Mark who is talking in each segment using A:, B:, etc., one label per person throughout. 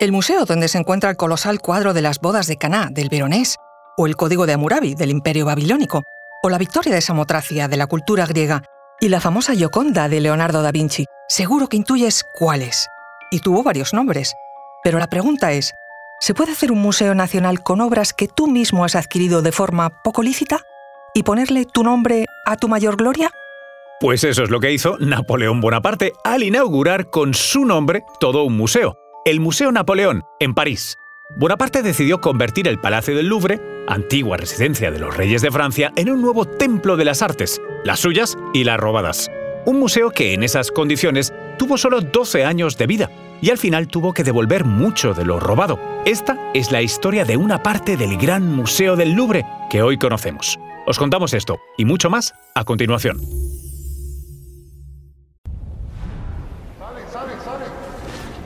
A: El museo donde se encuentra el colosal cuadro de las bodas de Caná del Veronés, o el Código de Hammurabi del Imperio Babilónico, o la victoria de Samotracia de la cultura griega, y la famosa Gioconda de Leonardo da Vinci, seguro que intuyes cuáles. Y tuvo varios nombres. Pero la pregunta es, ¿se puede hacer un museo nacional con obras que tú mismo has adquirido de forma poco lícita? ¿Y ponerle tu nombre a tu mayor gloria?
B: Pues eso es lo que hizo Napoleón Bonaparte al inaugurar con su nombre todo un museo, el Museo Napoleón, en París. Bonaparte decidió convertir el Palacio del Louvre, antigua residencia de los reyes de Francia, en un nuevo templo de las artes, las suyas y las robadas. Un museo que en esas condiciones tuvo solo 12 años de vida y al final tuvo que devolver mucho de lo robado. Esta es la historia de una parte del gran Museo del Louvre que hoy conocemos. Os contamos esto y mucho más a continuación.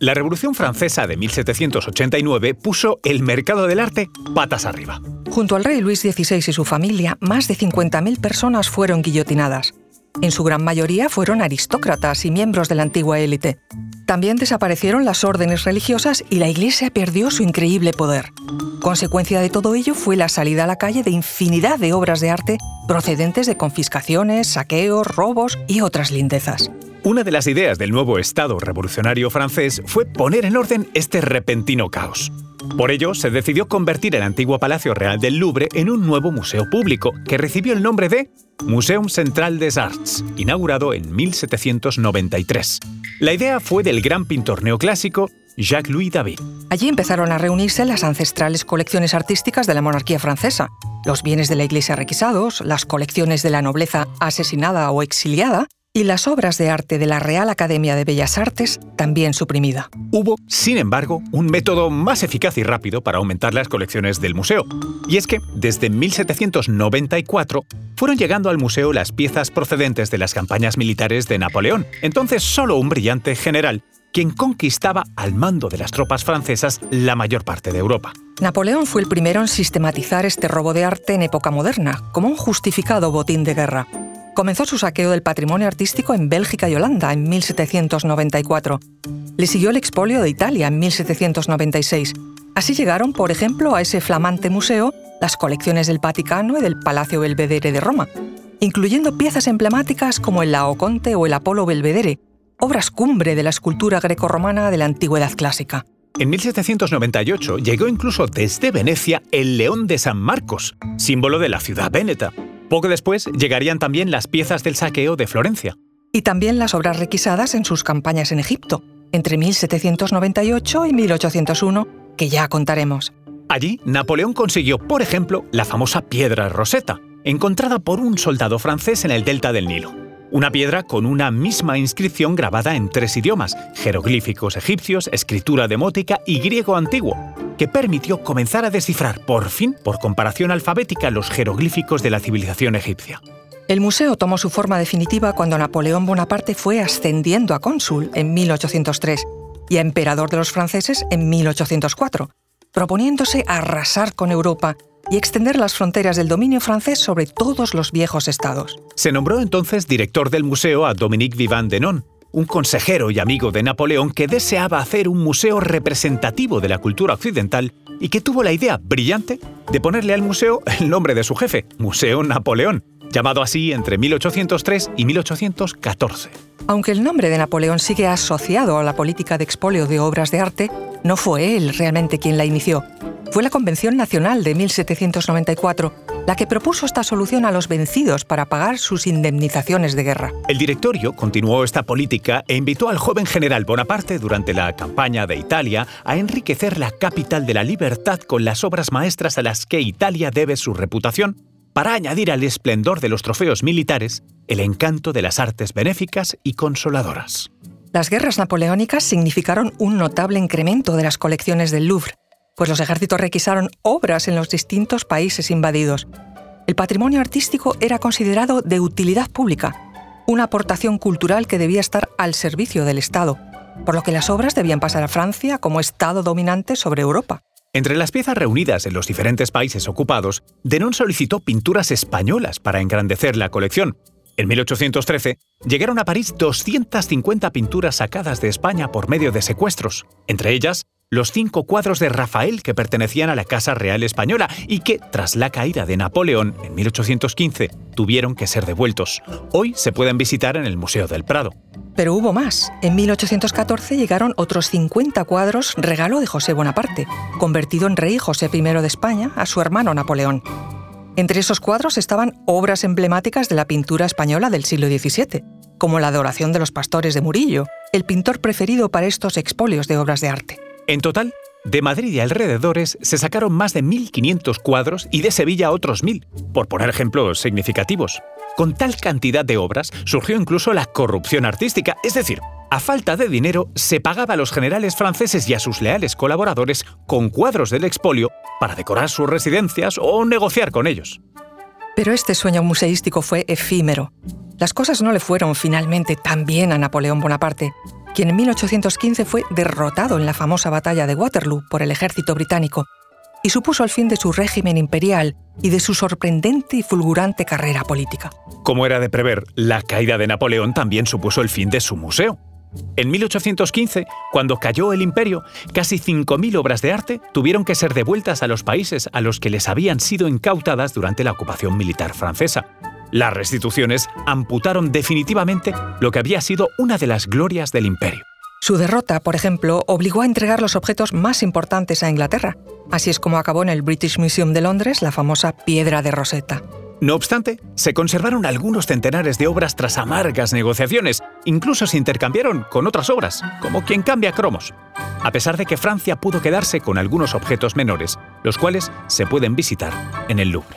B: La Revolución Francesa de 1789 puso el mercado del arte patas arriba.
A: Junto al rey Luis XVI y su familia, más de 50.000 personas fueron guillotinadas. En su gran mayoría fueron aristócratas y miembros de la antigua élite. También desaparecieron las órdenes religiosas y la Iglesia perdió su increíble poder. Consecuencia de todo ello fue la salida a la calle de infinidad de obras de arte procedentes de confiscaciones, saqueos, robos y otras lindezas.
B: Una de las ideas del nuevo Estado revolucionario francés fue poner en orden este repentino caos. Por ello, se decidió convertir el antiguo Palacio Real del Louvre en un nuevo museo público, que recibió el nombre de Museum Central des Arts, inaugurado en 1793. La idea fue del gran pintor neoclásico Jacques-Louis David.
A: Allí empezaron a reunirse las ancestrales colecciones artísticas de la monarquía francesa, los bienes de la iglesia requisados, las colecciones de la nobleza asesinada o exiliada y las obras de arte de la Real Academia de Bellas Artes también suprimida.
B: Hubo, sin embargo, un método más eficaz y rápido para aumentar las colecciones del museo. Y es que, desde 1794, fueron llegando al museo las piezas procedentes de las campañas militares de Napoleón, entonces solo un brillante general, quien conquistaba al mando de las tropas francesas la mayor parte de Europa.
A: Napoleón fue el primero en sistematizar este robo de arte en época moderna, como un justificado botín de guerra comenzó su saqueo del patrimonio artístico en Bélgica y Holanda en 1794. Le siguió el expolio de Italia en 1796. Así llegaron, por ejemplo, a ese flamante museo las colecciones del Vaticano y del Palacio Belvedere de Roma, incluyendo piezas emblemáticas como el Laoconte o el Apolo Belvedere, obras cumbre de la escultura grecorromana de la antigüedad clásica.
B: En 1798 llegó incluso desde Venecia el León de San Marcos, símbolo de la ciudad véneta, poco después llegarían también las piezas del saqueo de Florencia.
A: Y también las obras requisadas en sus campañas en Egipto, entre 1798 y 1801, que ya contaremos.
B: Allí, Napoleón consiguió, por ejemplo, la famosa piedra Rosetta, encontrada por un soldado francés en el delta del Nilo. Una piedra con una misma inscripción grabada en tres idiomas, jeroglíficos egipcios, escritura demótica y griego antiguo, que permitió comenzar a descifrar por fin, por comparación alfabética, los jeroglíficos de la civilización egipcia.
A: El museo tomó su forma definitiva cuando Napoleón Bonaparte fue ascendiendo a cónsul en 1803 y a emperador de los franceses en 1804, proponiéndose arrasar con Europa y extender las fronteras del dominio francés sobre todos los viejos estados.
B: Se nombró entonces director del museo a Dominique Vivant Denon, un consejero y amigo de Napoleón que deseaba hacer un museo representativo de la cultura occidental y que tuvo la idea brillante de ponerle al museo el nombre de su jefe, Museo Napoleón, llamado así entre 1803 y 1814.
A: Aunque el nombre de Napoleón sigue asociado a la política de expolio de obras de arte, no fue él realmente quien la inició. Fue la Convención Nacional de 1794 la que propuso esta solución a los vencidos para pagar sus indemnizaciones de guerra.
B: El directorio continuó esta política e invitó al joven general Bonaparte durante la campaña de Italia a enriquecer la capital de la libertad con las obras maestras a las que Italia debe su reputación, para añadir al esplendor de los trofeos militares el encanto de las artes benéficas y consoladoras.
A: Las guerras napoleónicas significaron un notable incremento de las colecciones del Louvre, pues los ejércitos requisaron obras en los distintos países invadidos. El patrimonio artístico era considerado de utilidad pública, una aportación cultural que debía estar al servicio del Estado, por lo que las obras debían pasar a Francia como Estado dominante sobre Europa.
B: Entre las piezas reunidas en los diferentes países ocupados, Denon solicitó pinturas españolas para engrandecer la colección, en 1813 llegaron a París 250 pinturas sacadas de España por medio de secuestros, entre ellas los cinco cuadros de Rafael que pertenecían a la Casa Real Española y que, tras la caída de Napoleón en 1815, tuvieron que ser devueltos. Hoy se pueden visitar en el Museo del Prado.
A: Pero hubo más. En 1814 llegaron otros 50 cuadros regalo de José Bonaparte, convertido en rey José I de España a su hermano Napoleón. Entre esos cuadros estaban obras emblemáticas de la pintura española del siglo XVII, como la Adoración de los Pastores de Murillo, el pintor preferido para estos expolios de obras de arte.
B: En total, de Madrid y alrededores se sacaron más de 1.500 cuadros y de Sevilla otros 1.000, por poner ejemplos significativos. Con tal cantidad de obras surgió incluso la corrupción artística, es decir, a falta de dinero, se pagaba a los generales franceses y a sus leales colaboradores con cuadros del expolio para decorar sus residencias o negociar con ellos.
A: Pero este sueño museístico fue efímero. Las cosas no le fueron finalmente tan bien a Napoleón Bonaparte, quien en 1815 fue derrotado en la famosa batalla de Waterloo por el ejército británico y supuso el fin de su régimen imperial y de su sorprendente y fulgurante carrera política.
B: Como era de prever, la caída de Napoleón también supuso el fin de su museo. En 1815, cuando cayó el imperio, casi 5.000 obras de arte tuvieron que ser devueltas a los países a los que les habían sido incautadas durante la ocupación militar francesa. Las restituciones amputaron definitivamente lo que había sido una de las glorias del imperio.
A: Su derrota, por ejemplo, obligó a entregar los objetos más importantes a Inglaterra. Así es como acabó en el British Museum de Londres la famosa Piedra de Rosetta.
B: No obstante, se conservaron algunos centenares de obras tras amargas negociaciones, incluso se intercambiaron con otras obras, como quien cambia cromos, a pesar de que Francia pudo quedarse con algunos objetos menores, los cuales se pueden visitar en el Louvre.